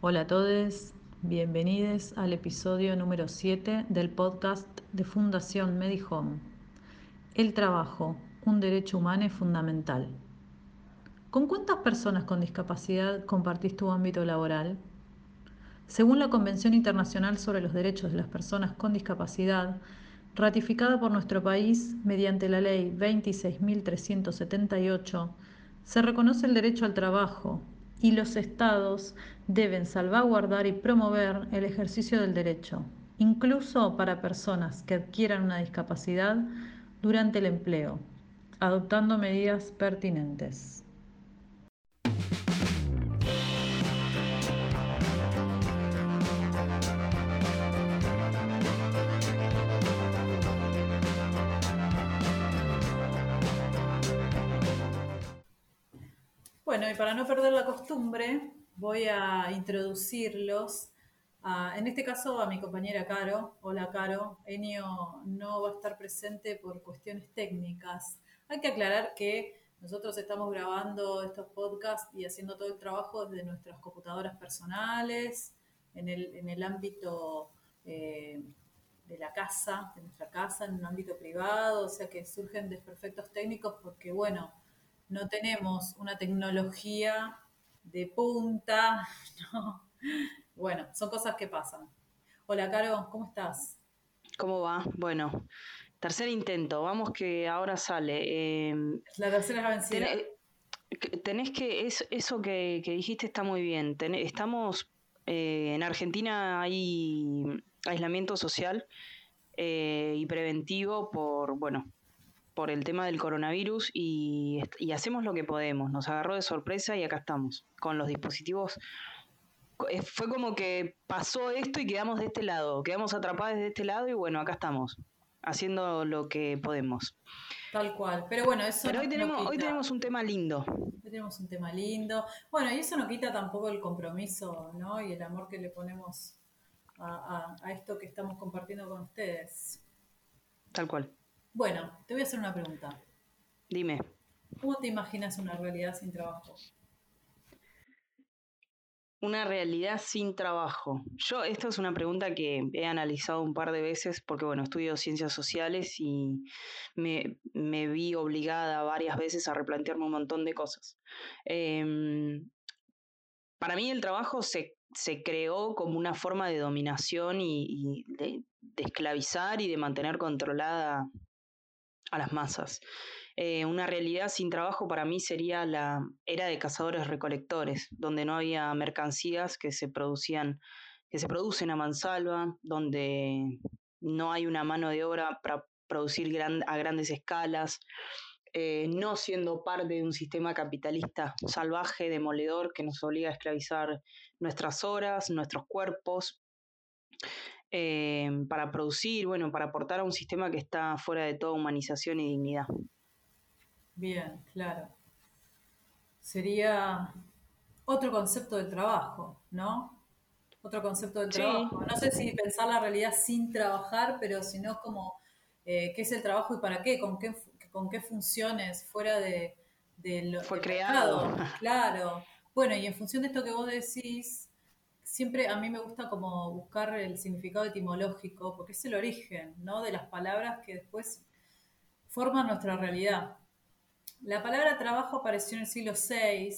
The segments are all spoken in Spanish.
Hola a todos, bienvenidos al episodio número 7 del podcast de Fundación Medihome. El trabajo, un derecho humano fundamental. ¿Con cuántas personas con discapacidad compartís tu ámbito laboral? Según la Convención Internacional sobre los Derechos de las Personas con Discapacidad, ratificada por nuestro país mediante la Ley 26.378, se reconoce el derecho al trabajo y los estados deben salvaguardar y promover el ejercicio del derecho, incluso para personas que adquieran una discapacidad durante el empleo, adoptando medidas pertinentes. Bueno, y para no perder la costumbre, voy a introducirlos, en este caso a mi compañera Caro. Hola Caro, Enio no va a estar presente por cuestiones técnicas. Hay que aclarar que nosotros estamos grabando estos podcasts y haciendo todo el trabajo desde nuestras computadoras personales, en el, ámbito eh, de la casa, de nuestra casa, en un ámbito privado, o sea que surgen desperfectos técnicos porque, bueno, no tenemos una tecnología de punta, ¿no? Bueno, son cosas que pasan. Hola, Caro, ¿cómo estás? ¿Cómo va? Bueno, tercer intento, vamos que ahora sale. Em, la tercera es la vencida. Tenés, que, eso que, dijiste está muy bien. estamos, eh, en Argentina hay aislamiento social eh, y preventivo por, bueno, por el tema del coronavirus y, hacemos lo que podemos. Nos agarró de sorpresa y acá estamos, con los dispositivos. Eh, fue como que pasó esto y quedamos de este lado, quedamos atrapados de este lado y bueno, acá estamos, haciendo lo que podemos. Tal cual, pero bueno, eso... Pero hoy, tenemos, hoy tenemos un tema lindo. Hoy tenemos un tema lindo. Bueno, y eso no quita tampoco el compromiso, ¿no? Y el amor que le ponemos a esto que estamos compartiendo con ustedes. Tal cual. Bueno, te voy a hacer una pregunta. Dime. ¿Cómo te imaginas una realidad sin trabajo? Una realidad sin trabajo. Yo, esta es una pregunta que he analizado un par de veces porque, bueno, estudio ciencias sociales y me, vi obligada varias veces a replantearme un montón de cosas. Em, para mí el trabajo se, creó como una forma de dominación y, de, esclavizar y de mantener controlada a las masas. Eh, una realidad sin trabajo para mí sería la era de cazadores-recolectores, donde no había mercancías que se producían, que se producen a mansalva, donde no hay una mano de obra para producir a grandes escalas, eh, no siendo parte de un sistema capitalista salvaje, demoledor, que nos obliga a esclavizar nuestras horas, nuestros cuerpos. Em, para producir, bueno, para aportar a un sistema que está fuera de toda humanización y dignidad. Bien, claro. Sería otro concepto de trabajo, ¿no? Otro concepto de trabajo. No sé si pensar la realidad sin trabajar, pero sino como eh, qué es el trabajo y para qué, con qué, con qué funciones fuera de, lo Fue creado. Claro. Bueno, y en función de esto que vos decís, siempre a mí me gusta como buscar el significado etimológico, porque es el origen, ¿no? De las palabras que después forman nuestra realidad. La palabra trabajo apareció en el siglo VI,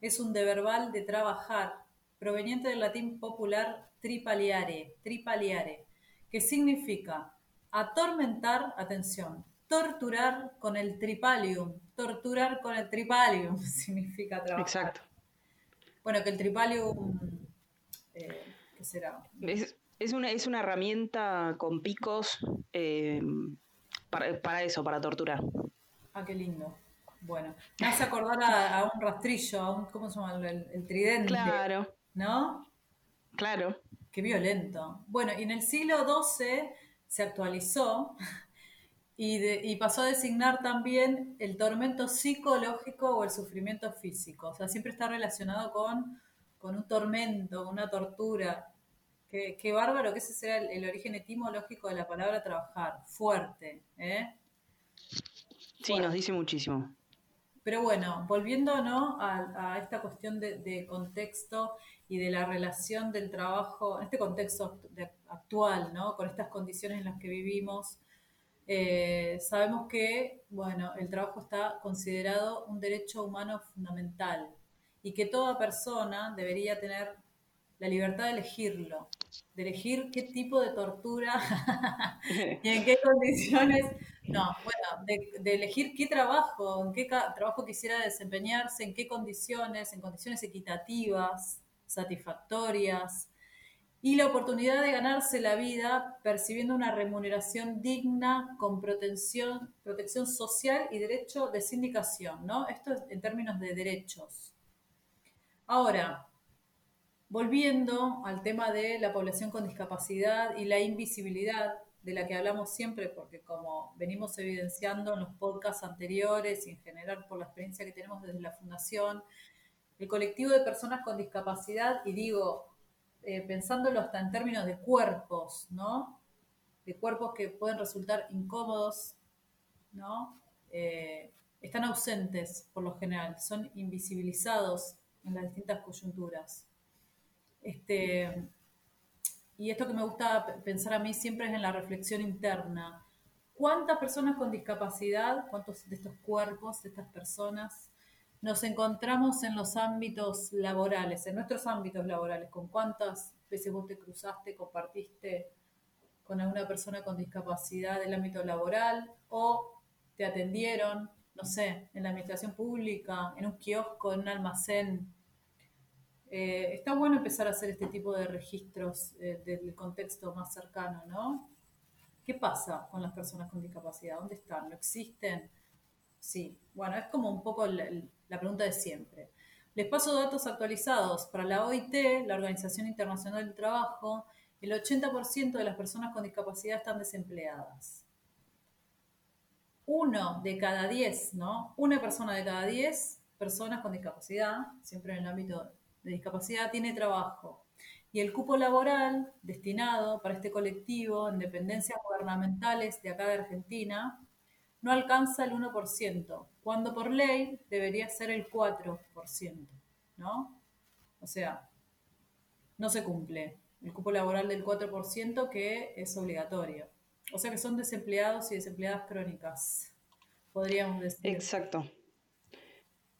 es un deverbal de trabajar, proveniente del latín popular tripaliare, tripaliare, que significa atormentar, atención, torturar con el tripalium, torturar con el tripalium significa trabajar. Exacto. Bueno, que el tripalium eh, ¿Qué será? Es, una, es una herramienta con picos eh, para, eso, para torturar. Ah, qué lindo. Bueno, me hace acordar a, un rastrillo, a un, ¿cómo se llama? El, tridente. Claro. ¿No? Claro. Qué violento. Bueno, y en el siglo XII se actualizó y, y, pasó a designar también el tormento psicológico o el sufrimiento físico. O sea, siempre está relacionado con con un tormento, una tortura. Qué, bárbaro que ese sea el, origen etimológico de la palabra trabajar, fuerte. ¿eh? Sí, nos dice muchísimo. pero bueno, volviendo ¿no? a, esta cuestión de, contexto y de la relación del trabajo, en este contexto actual, ¿no? con estas condiciones en las que vivimos, eh, sabemos que bueno, el trabajo está considerado un derecho humano fundamental y que toda persona debería tener la libertad de elegirlo, de elegir qué tipo de tortura y en qué condiciones. No, bueno, de, elegir qué trabajo, en qué trabajo quisiera desempeñarse, en qué condiciones, en condiciones equitativas, satisfactorias, y la oportunidad de ganarse la vida percibiendo una remuneración digna con protección, protección social y derecho de sindicación, ¿no? Esto en términos de derechos. Ahora, volviendo al tema de la población con discapacidad y la invisibilidad de la que hablamos siempre, porque como venimos evidenciando en los podcasts anteriores y en general por la experiencia que tenemos desde la Fundación, el colectivo de personas con discapacidad, y digo, eh, pensándolo hasta en términos de cuerpos, ¿no? De cuerpos que pueden resultar incómodos, ¿no? Eh, están ausentes por lo general, son invisibilizados en las distintas coyunturas. Este, y esto que me gusta pensar a mí siempre es en la reflexión interna. ¿Cuántas personas con discapacidad, cuántos de estos cuerpos, de estas personas, nos encontramos en los ámbitos laborales, en nuestros ámbitos laborales? ¿Con cuántas veces vos te cruzaste, compartiste con alguna persona con discapacidad del ámbito laboral o te atendieron, no sé, en la administración pública, en un kiosco, en un almacén, eh, está bueno empezar a hacer este tipo de registros eh, del contexto más cercano, ¿no? ¿Qué pasa con las personas con discapacidad? ¿Dónde están? ¿No existen? Sí, bueno, es como un poco la, la pregunta de siempre. Les paso datos actualizados. Para la OIT, la Organización Internacional del Trabajo, el 80% de las personas con discapacidad están desempleadas. Uno de cada diez, ¿no? Una persona de cada diez personas con discapacidad, siempre en el ámbito de discapacidad tiene trabajo y el cupo laboral destinado para este colectivo en dependencias gubernamentales de acá de Argentina no alcanza el 1%, cuando por ley debería ser el 4%, ¿no? O sea, no se cumple el cupo laboral del 4% que es obligatorio. O sea que son desempleados y desempleadas crónicas, podríamos decir. Exacto.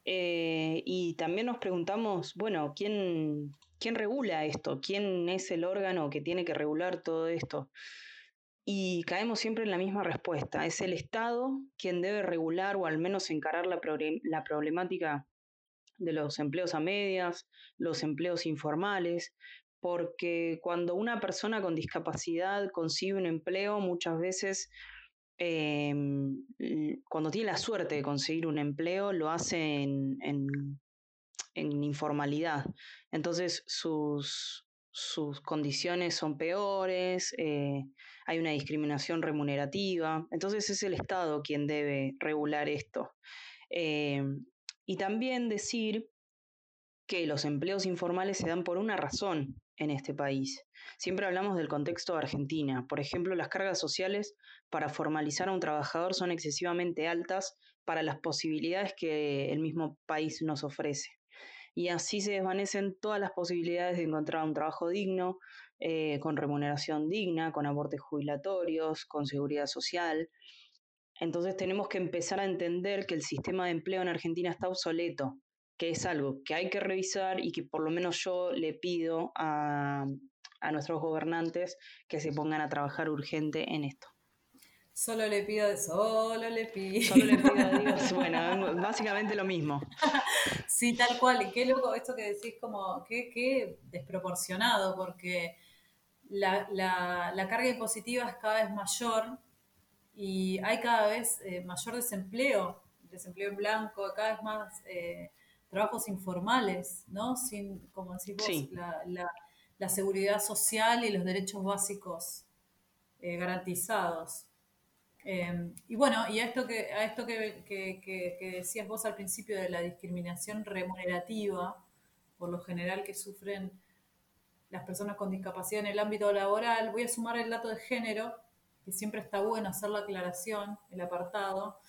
Eh, y también nos preguntamos, bueno, ¿quién, ¿quién regula esto? ¿Quién es el órgano que tiene que regular todo esto? Y caemos siempre en la misma respuesta. Es el Estado quien debe regular o al menos encarar la, la problemática de los empleos a medias, los empleos informales, porque cuando una persona con discapacidad consigue un empleo, muchas veces Em, cuando tiene la suerte de conseguir un empleo, lo hace en, informalidad. Entonces sus, sus, condiciones son peores, eh, hay una discriminación remunerativa. Entonces es el Estado quien debe regular esto. Em, y también decir que los empleos informales se dan por una razón en este país. Siempre hablamos del contexto de Argentina. Por ejemplo, las cargas sociales para formalizar a un trabajador son excesivamente altas para las posibilidades que el mismo país nos ofrece. Y así se desvanecen todas las posibilidades de encontrar un trabajo digno, eh, con remuneración digna, con aportes jubilatorios, con seguridad social. Entonces tenemos que empezar a entender que el sistema de empleo en Argentina está obsoleto, que es algo que hay que revisar y que por lo menos yo le pido a, a nuestros gobernantes que se pongan a trabajar urgente en esto. Solo le pido, solo le pido. Solo le pido a Dios. Bueno, básicamente lo mismo. Sí, tal cual. Y qué loco esto que decís, como qué, qué desproporcionado, porque la, la, carga impositiva es cada vez mayor y hay cada vez eh, mayor desempleo, desempleo en blanco, cada vez más eh, trabajos informales, ¿no? Sin, como decís vos, la, la, seguridad social y los derechos básicos eh, garantizados. Em, y bueno, y a esto, que, a esto que, decías vos al principio de la discriminación remunerativa, por lo general que sufren las personas con discapacidad en el ámbito laboral, voy a sumar el dato de género, que siempre está bueno hacer la aclaración, el apartado.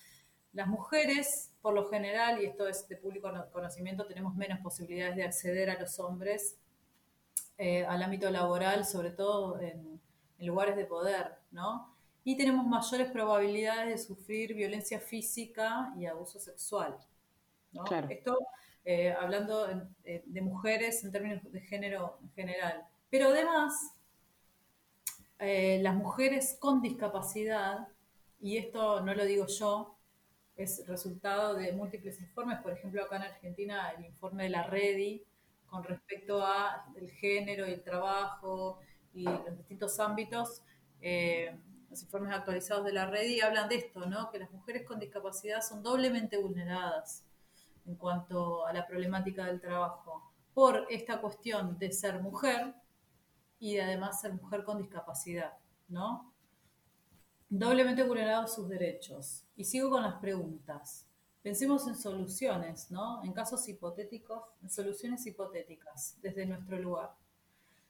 Las mujeres por lo general, y esto es de público conocimiento, tenemos menos posibilidades de acceder a los hombres eh, al ámbito laboral, sobre todo en, lugares de poder, ¿no? Y tenemos mayores probabilidades de sufrir violencia física y abuso sexual. ¿no? Esto eh, hablando eh, de mujeres en términos de género en general. Pero además, las mujeres con discapacidad, y esto no lo digo yo, es resultado de múltiples informes, por ejemplo, acá en Argentina el informe de la REDI con respecto a el género y el trabajo y los distintos ámbitos, eh, los informes actualizados de la REDI hablan de esto, ¿no? que las mujeres con discapacidad son doblemente vulneradas en cuanto a la problemática del trabajo por esta cuestión de ser mujer y de además ser mujer con discapacidad, ¿no? Doblemente vulnerados sus derechos. Y sigo con las preguntas. Pensemos en soluciones, ¿no? En casos hipotéticos, en soluciones hipotéticas desde nuestro lugar.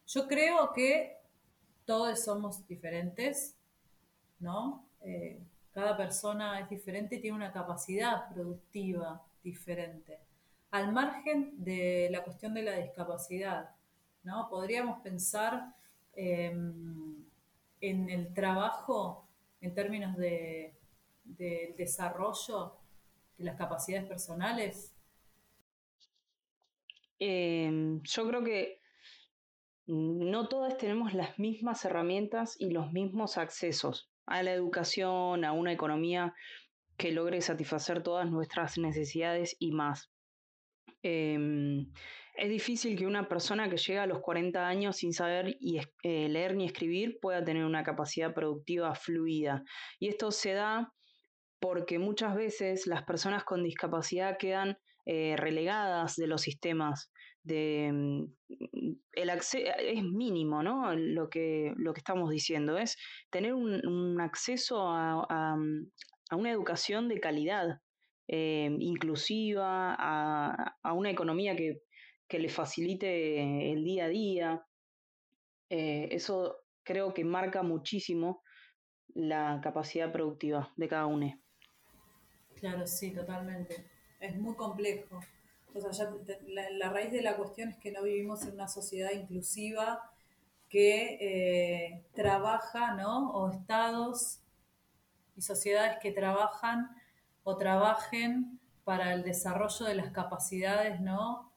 Yo creo que todos somos diferentes, ¿no? Eh, cada persona es diferente y tiene una capacidad productiva diferente. Al margen de la cuestión de la discapacidad, ¿no? Podríamos pensar em, en el trabajo en términos de, desarrollo de las capacidades personales? Em, yo creo que no todas tenemos las mismas herramientas y los mismos accesos a la educación, a una economía que logre satisfacer todas nuestras necesidades y más. Em, es difícil que una persona que llega a los 40 años sin saber eh, leer ni escribir pueda tener una capacidad productiva fluida. Y esto se da porque muchas veces las personas con discapacidad quedan eh, relegadas de los sistemas. De, mm, el es mínimo, ¿no? Lo que, lo que estamos diciendo es tener un, acceso a, una educación de calidad, eh, inclusiva, a, una economía que que le facilite el día a día. Eh, eso creo que marca muchísimo la capacidad productiva de cada uno. Claro, sí, totalmente. Es muy complejo. Sea, la, raíz de la cuestión es que no vivimos en una sociedad inclusiva que eh, trabaja, ¿no? O estados y sociedades que trabajan o trabajen para el desarrollo de las capacidades, ¿no?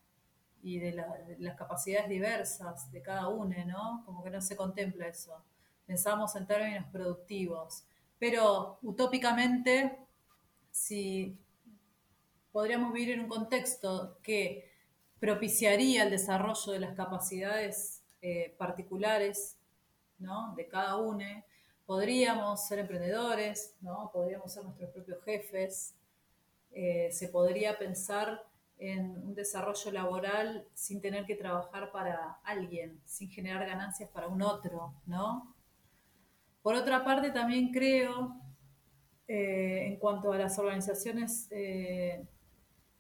y de, las capacidades diversas de cada uno, ¿no? Como que no se contempla eso. Pensamos en términos productivos. Pero utópicamente, si podríamos vivir en un contexto que propiciaría el desarrollo de las capacidades eh, particulares ¿no? de cada uno, podríamos ser emprendedores, ¿no? podríamos ser nuestros propios jefes, eh, se podría pensar en un desarrollo laboral sin tener que trabajar para alguien, sin generar ganancias para un otro, ¿no? Por otra parte, también creo, eh, en cuanto a las organizaciones eh,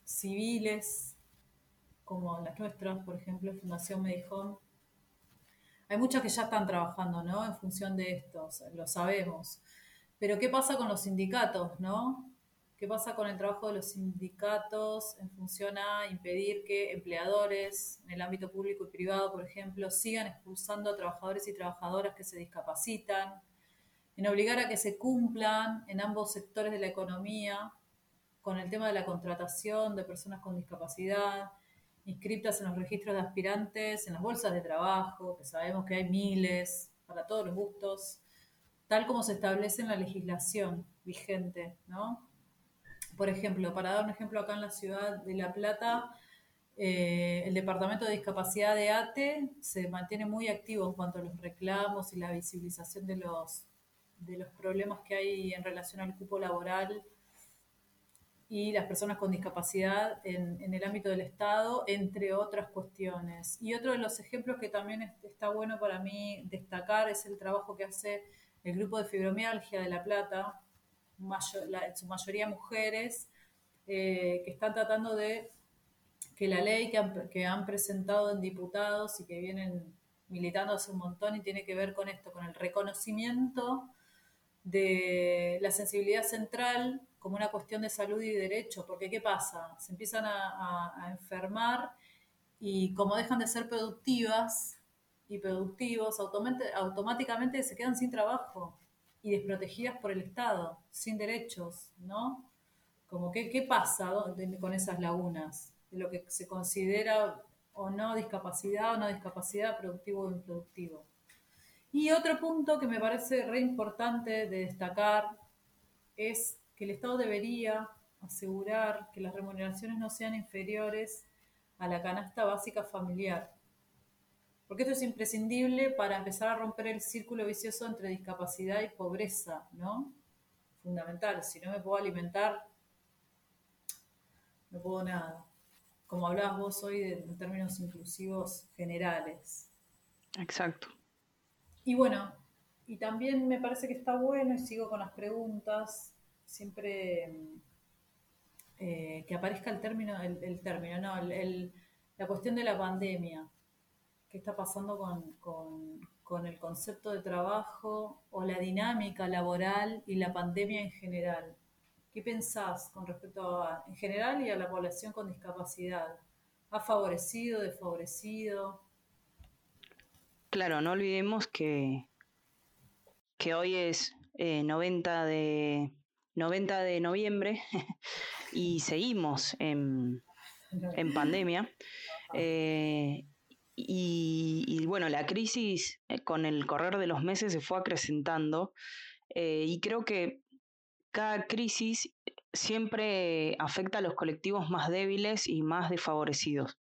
civiles, como las nuestras, por ejemplo, Fundación Medihome, hay muchas que ya están trabajando, ¿no? En función de esto, lo sabemos. Pero ¿qué pasa con los sindicatos, ¿no? ¿Qué pasa con el trabajo de los sindicatos en función a impedir que empleadores en el ámbito público y privado, por ejemplo, sigan expulsando a trabajadores y trabajadoras que se discapacitan? En obligar a que se cumplan en ambos sectores de la economía con el tema de la contratación de personas con discapacidad, inscritas en los registros de aspirantes, en las bolsas de trabajo, que sabemos que hay miles para todos los gustos, tal como se establece en la legislación vigente, ¿no? Por ejemplo, para dar un ejemplo acá en la ciudad de La Plata, eh, el Departamento de Discapacidad de ATE se mantiene muy activo en cuanto a los reclamos y la visibilización de los, de los problemas que hay en relación al cupo laboral y las personas con discapacidad en, el ámbito del Estado, entre otras cuestiones. Y otro de los ejemplos que también está bueno para mí destacar es el trabajo que hace el grupo de fibromialgia de La Plata, en su mayoría mujeres, eh, que están tratando de que la ley que han, presentado en diputados y que vienen militando hace un montón y tiene que ver con esto, con el reconocimiento de la sensibilidad central como una cuestión de salud y derecho, porque ¿qué pasa? Se empiezan a, enfermar y como dejan de ser productivas y productivos, automáticamente se quedan sin trabajo y desprotegidas por el Estado, sin derechos, ¿no? Como ¿qué, qué pasa con esas lagunas? De lo que se considera o no discapacidad o no discapacidad, productivo o improductivo. Y otro punto que me parece re importante de destacar es que el Estado debería asegurar que las remuneraciones no sean inferiores a la canasta básica familiar. Porque esto es imprescindible para empezar a romper el círculo vicioso entre discapacidad y pobreza, ¿no? Fundamental. Si no me puedo alimentar, no puedo nada. Como hablabas vos hoy en términos inclusivos generales. Exacto. Y bueno, y también me parece que está bueno, y sigo con las preguntas, siempre eh, que aparezca el término, el, término, no, la cuestión de la pandemia. ¿Qué está pasando con, con el concepto de trabajo o la dinámica laboral y la pandemia en general? ¿Qué pensás con respecto a, en general y a la población con discapacidad? ¿Ha favorecido, desfavorecido? Claro, no olvidemos que, que hoy es 90, eh, de, 90 de noviembre y seguimos en, pandemia. Eh, y, bueno, la crisis eh, con el correr de los meses se fue acrecentando y creo que cada crisis siempre afecta a los colectivos más débiles y más desfavorecidos.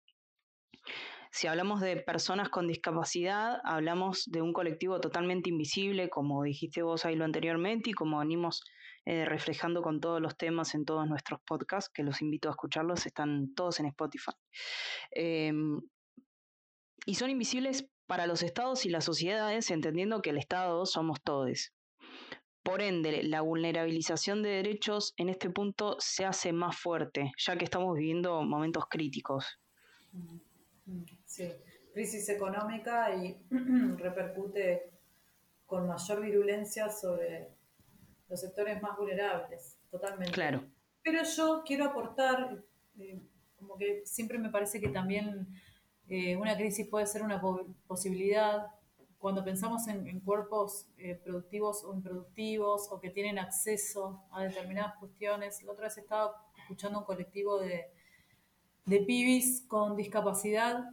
Si hablamos de personas con discapacidad, hablamos de un colectivo totalmente invisible, como dijiste vos ahí lo anteriormente, y como venimos eh, reflejando con todos los temas en todos nuestros podcasts, que los invito a escucharlos, están todos en Spotify. Em, y son invisibles para los estados y las sociedades, entendiendo que el Estado somos todos. Por ende, la vulnerabilización de derechos en este punto se hace más fuerte, ya que estamos viviendo momentos críticos. Sí, crisis económica y repercute con mayor virulencia sobre los sectores más vulnerables, totalmente. Claro. Pero yo quiero aportar, eh, como que siempre me parece que también eh, una crisis puede ser una posibilidad cuando pensamos en, cuerpos eh, productivos o improductivos o que tienen acceso a determinadas cuestiones. La otra vez estaba escuchando un colectivo de, de pibis con discapacidad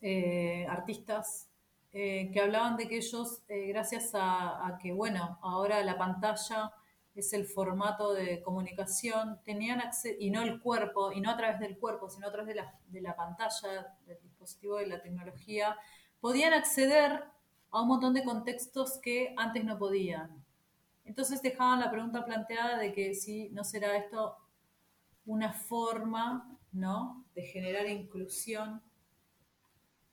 eh, artistas eh, que hablaban de que ellos, eh, gracias a, que, bueno, ahora la pantalla es el formato de comunicación, tenían acceso, y no el cuerpo, y no a través del cuerpo, sino a través de la, de la pantalla, del dispositivo de la tecnología, podían acceder a un montón de contextos que antes no podían. Entonces dejaban la pregunta planteada de que si no será esto una forma ¿no? de generar inclusión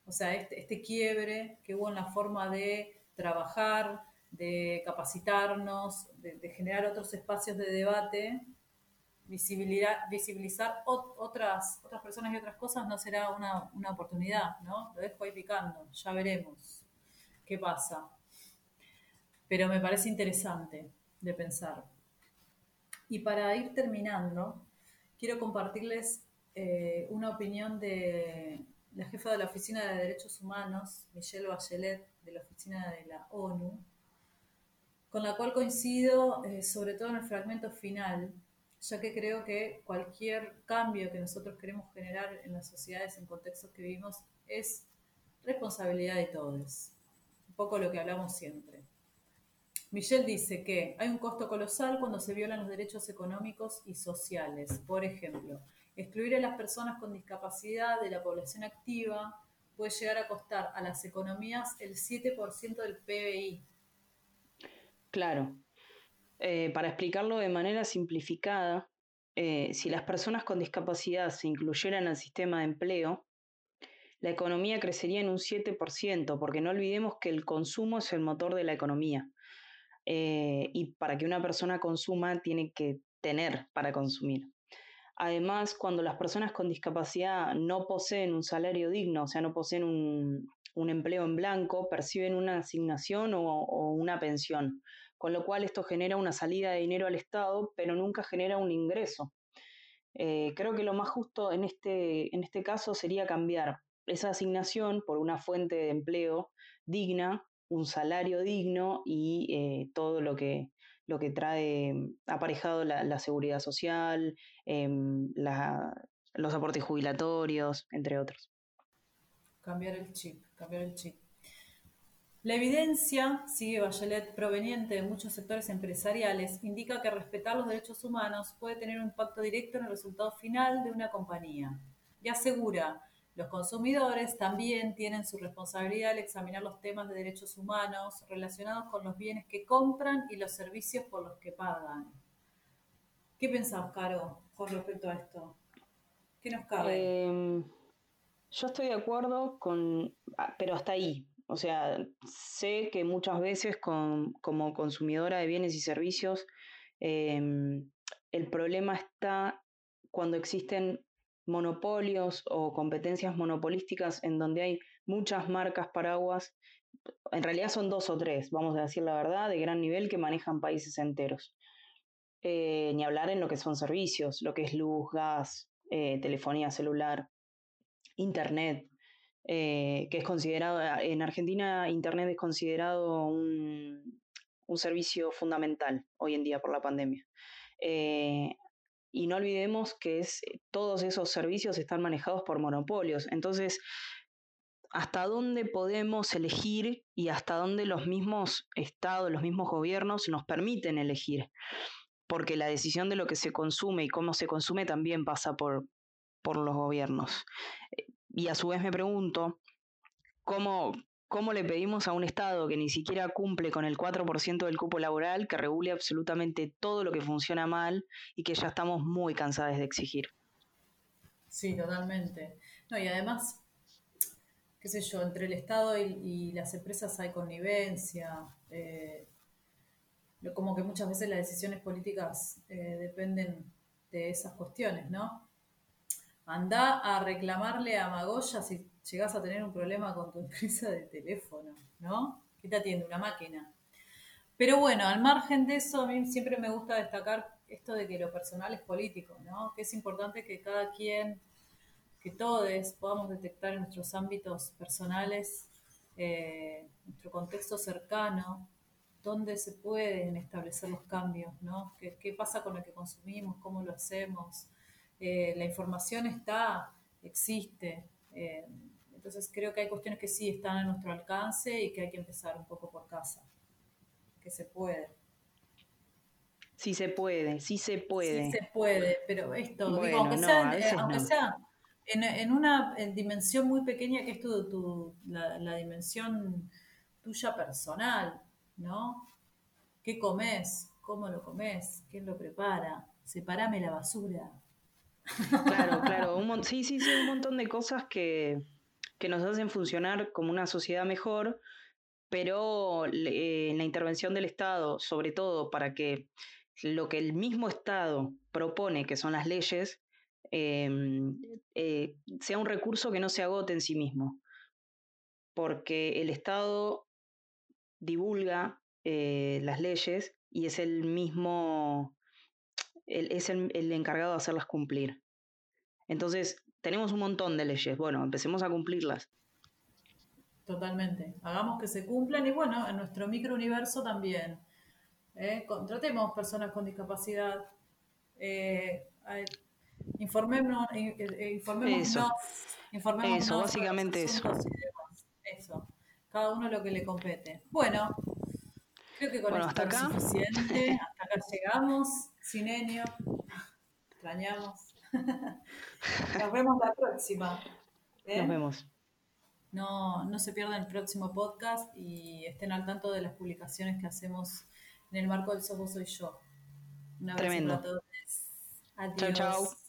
o sea, este, este, quiebre que hubo en la forma de trabajar, de capacitarnos, de, generar otros espacios de debate, visibilizar, otras, otras personas y otras cosas no será una, una oportunidad, ¿no? Lo dejo ahí picando, ya veremos qué pasa. Pero me parece interesante de pensar. Y para ir terminando, quiero compartirles eh, una opinión de la jefa de la Oficina de Derechos Humanos, Michelle Bachelet, de la Oficina de la ONU, con la cual coincido eh, sobre todo en el fragmento final, ya que creo que cualquier cambio que nosotros queremos generar en las sociedades, en contextos que vivimos, es responsabilidad de todos. Un poco lo que hablamos siempre. Michelle dice que hay un costo colosal cuando se violan los derechos económicos y sociales. Por ejemplo, Excluir a las personas con discapacidad de la población activa puede llegar a costar a las economías el 7% del PBI. Claro. Eh, para explicarlo de manera simplificada, eh, si las personas con discapacidad se incluyeran al sistema de empleo, la economía crecería en un 7%, porque no olvidemos que el consumo es el motor de la economía. Eh, y para que una persona consuma, tiene que tener para consumir. Además, cuando las personas con discapacidad no poseen un salario digno, o sea, no poseen un, empleo en blanco, perciben una asignación o, una pensión. con lo cual esto genera una salida de dinero al Estado, pero nunca genera un ingreso. Eh, creo que lo más justo en este, en este caso sería cambiar esa asignación por una fuente de empleo digna, un salario digno y eh, todo lo que, lo que trae aparejado la, seguridad social, em, los aportes jubilatorios, entre otros. Cambiar el chip, cambiar el chip. La evidencia, sigue Bachelet, proveniente de muchos sectores empresariales, indica que respetar los derechos humanos puede tener un impacto directo en el resultado final de una compañía. Y asegura, los consumidores también tienen su responsabilidad al examinar los temas de derechos humanos relacionados con los bienes que compran y los servicios por los que pagan. ¿Qué pensás, Caro, con respecto a esto? ¿Qué nos cabe? Em, yo estoy de acuerdo con, ah, pero hasta ahí. O sea, sé que muchas veces como consumidora de bienes y servicios, em, el problema está cuando existen monopolios o competencias monopolísticas en donde hay muchas marcas paraguas, en realidad son dos o tres, vamos a decir la verdad, de gran nivel que manejan países enteros. Eh, ni hablar en lo que son servicios, lo que es luz, gas, eh, telefonía celular, internet. Eh, que es considerado, en Argentina Internet es considerado un, servicio fundamental hoy en día por la pandemia. Y no olvidemos que es, todos esos servicios están manejados por monopolios. Entonces, ¿hasta dónde podemos elegir y hasta dónde los mismos estados, los mismos gobiernos nos permiten elegir? Porque la decisión de lo que se consume y cómo se consume también pasa por, por los gobiernos. Y a su vez me pregunto, ¿cómo, ¿cómo le pedimos a un Estado que ni siquiera cumple con el 4% del cupo laboral que regule absolutamente todo lo que funciona mal y que ya estamos muy cansadas de exigir? Sí, totalmente. No, y además, qué sé yo, entre el Estado y, las empresas hay connivencia. Eh, como que muchas veces las decisiones políticas eh, dependen de esas cuestiones, ¿no? Anda a reclamarle a Magoya si llegas a tener un problema con tu empresa de teléfono, ¿no? ¿Qué te atiende? Una máquina. Pero bueno, al margen de eso, a mí siempre me gusta destacar esto de que lo personal es político, ¿no? Que es importante que cada quien, que todos podamos detectar en nuestros ámbitos personales, eh, nuestro contexto cercano, dónde se pueden establecer los cambios, ¿no? ¿Qué, ¿Qué, pasa con lo que consumimos? ¿Cómo lo hacemos? Eh, la información está, existe. Eh, entonces creo que hay cuestiones que sí están a nuestro alcance y que hay que empezar un poco por casa, que se puede. Sí se puede, sí se puede. Sí se puede, pero esto, aunque, sea, en, una dimensión muy pequeña que es tu, la, la, dimensión tuya personal, ¿no? ¿Qué comes? ¿Cómo lo comes? ¿Quién lo prepara? Separame la basura. Claro, claro. Sí, sí, sí, un montón de cosas que, nos hacen funcionar como una sociedad mejor, pero en la intervención del Estado, sobre todo para que lo que el mismo Estado propone, que son las leyes, em, eh, sea un recurso que no se agote en sí mismo. Porque el Estado divulga eh, las leyes y es el mismo es el, encargado de hacerlas cumplir. Entonces, tenemos un montón de leyes. Bueno, empecemos a cumplirlas. Totalmente. Hagamos que se cumplan y bueno, en nuestro microuniverso también. ¿eh? Contratemos personas con discapacidad. Eh, informémonos, informémonos, eso. eso, básicamente eso. Eso. Cada uno lo que le compete. Bueno, creo que con esto hasta acá. es suficiente. Hasta acá llegamos. Sinenio, extrañamos. Nos vemos la próxima. ¿eh? Nos vemos. No, no se pierdan el próximo podcast y estén al tanto de las publicaciones que hacemos en el marco del Somos Soy Yo. Un abrazo Tremendo. a todos. Adiós. Chao, chao.